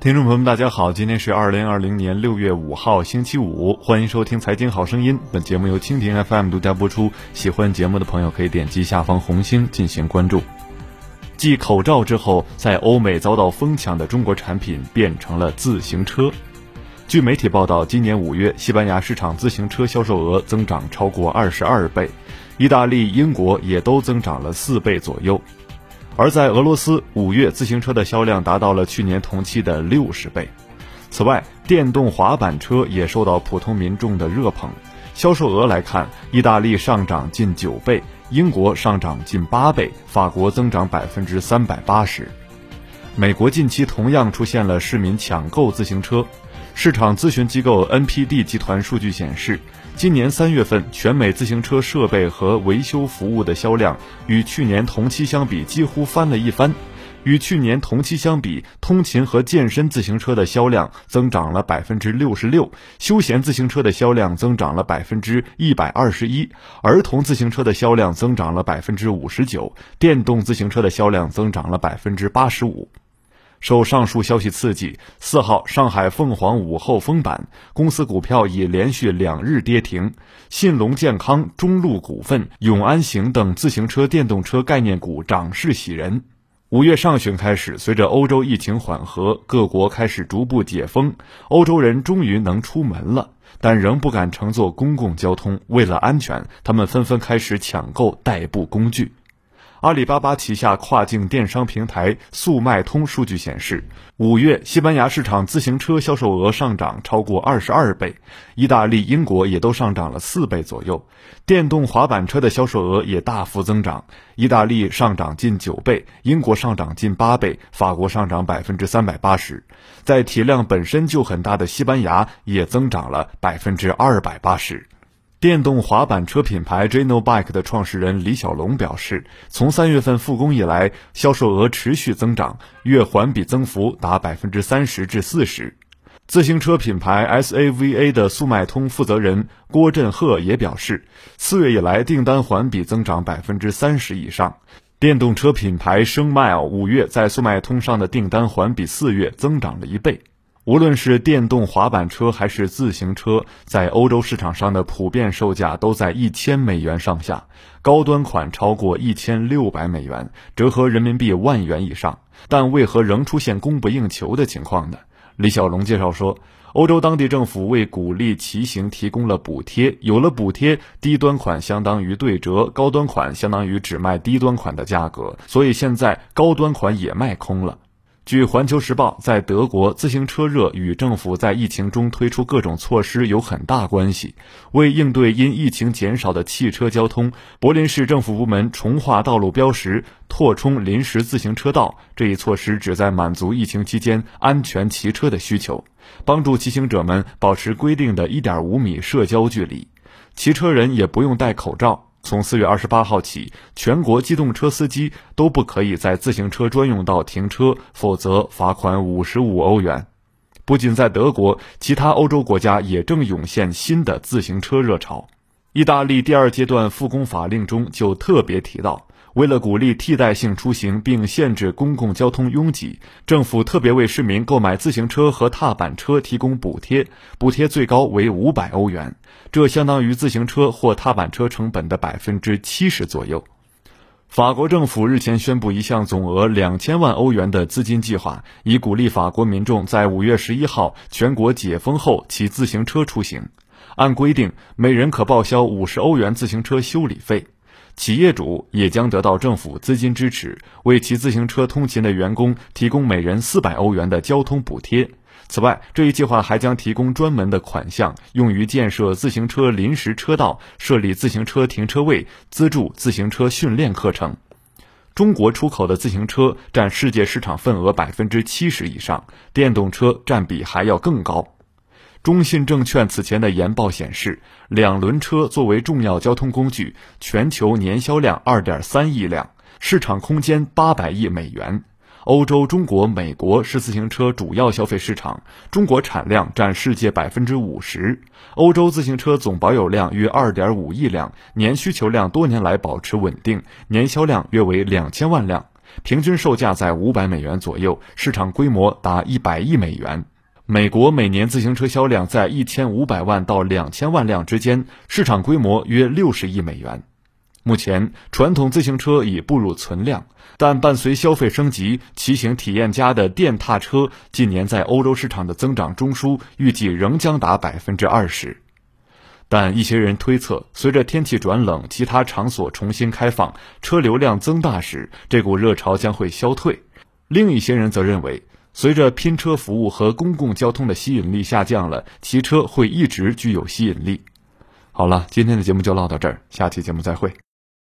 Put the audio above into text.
听众朋友们，大家好，今天是二零二零年六月五号，星期五，欢迎收听《财经好声音》。本节目由蜻蜓 FM 独家播出。喜欢节目的朋友可以点击下方红心进行关注。继口罩之后，在欧美遭到疯抢的中国产品变成了自行车。据媒体报道，今年五月，西班牙市场自行车销售额增长超过二十二倍，意大利、英国也都增长了四倍左右。而在俄罗斯，五月自行车的销量达到了去年同期的六十倍。此外，电动滑板车也受到普通民众的热捧。销售额来看，意大利上涨近九倍，英国上涨近八倍，法国增长百分之三百八十。美国近期同样出现了市民抢购自行车。市场咨询机构 NPD 集团数据显示，今年三月份全美自行车设备和维修服务的销量与去年同期相比几乎翻了一番。与去年同期相比，通勤和健身自行车的销量增长了百分之六十六，休闲自行车的销量增长了百分之一百二十一，儿童自行车的销量增长了百分之五十九，电动自行车的销量增长了百分之八十五。受上述消息刺激，四号上海凤凰午后封板，公司股票已连续两日跌停。信隆健康、中路股份、永安行等自行车、电动车概念股涨势喜人。五月上旬开始，随着欧洲疫情缓和，各国开始逐步解封，欧洲人终于能出门了，但仍不敢乘坐公共交通。为了安全，他们纷纷开始抢购代步工具。阿里巴巴旗下跨境电商平台速卖通数据显示，五月西班牙市场自行车销售额上涨超过二十二倍，意大利、英国也都上涨了四倍左右。电动滑板车的销售额也大幅增长，意大利上涨近九倍，英国上涨近八倍，法国上涨百分之三百八十，在体量本身就很大的西班牙也增长了百分之二百八十。电动滑板车品牌 Geno Bike 的创始人李小龙表示，从三月份复工以来，销售额持续增长，月环比增幅达百分之三十至四十。自行车品牌 SAVA 的速卖通负责人郭振赫也表示，四月以来订单环比增长百分之三十以上。电动车品牌声 Mile 五月在速卖通上的订单环比四月增长了一倍。无论是电动滑板车还是自行车，在欧洲市场上的普遍售价都在一千美元上下，高端款超过一千六百美元，折合人民币万元以上。但为何仍出现供不应求的情况呢？李小龙介绍说，欧洲当地政府为鼓励骑行提供了补贴，有了补贴，低端款相当于对折，高端款相当于只卖低端款的价格，所以现在高端款也卖空了。据《环球时报》，在德国，自行车热与政府在疫情中推出各种措施有很大关系。为应对因疫情减少的汽车交通，柏林市政府部门重划道路标识，拓充临时自行车道。这一措施旨在满足疫情期间安全骑车的需求，帮助骑行者们保持规定的一点五米社交距离。骑车人也不用戴口罩。从四月二十八号起，全国机动车司机都不可以在自行车专用道停车，否则罚款五十五欧元。不仅在德国，其他欧洲国家也正涌现新的自行车热潮。意大利第二阶段复工法令中就特别提到。为了鼓励替代性出行并限制公共交通拥挤，政府特别为市民购买自行车和踏板车提供补贴，补贴最高为五百欧元，这相当于自行车或踏板车成本的百分之七十左右。法国政府日前宣布一项总额两千万欧元的资金计划，以鼓励法国民众在五月十一号全国解封后骑自行车出行。按规定，每人可报销五十欧元自行车修理费。企业主也将得到政府资金支持，为骑自行车通勤的员工提供每人四百欧元的交通补贴。此外，这一计划还将提供专门的款项，用于建设自行车临时车道、设立自行车停车位、资助自行车训练课程。中国出口的自行车占世界市场份额百分之七十以上，电动车占比还要更高。中信证券此前的研报显示，两轮车作为重要交通工具，全球年销量二点三亿辆，市场空间八百亿美元。欧洲、中国、美国是自行车主要消费市场，中国产量占世界百分之五十。欧洲自行车总保有量约二点五亿辆，年需求量多年来保持稳定，年销量约为两千万辆。平均售价在五百美元左右，市场规模达一百亿美元。美国每年自行车销量在一千五百万到两千万辆之间，市场规模约六十亿美元。目前，传统自行车已步入存量，但伴随消费升级，骑行体验家的电踏车近年在欧洲市场的增长中枢预计仍将达百分之二十。但一些人推测，随着天气转冷，其他场所重新开放，车流量增大时，这股热潮将会消退。另一些人则认为。随着拼车服务和公共交通的吸引力下降了，骑车会一直具有吸引力。好了，今天的节目就唠到这儿，下期节目再会。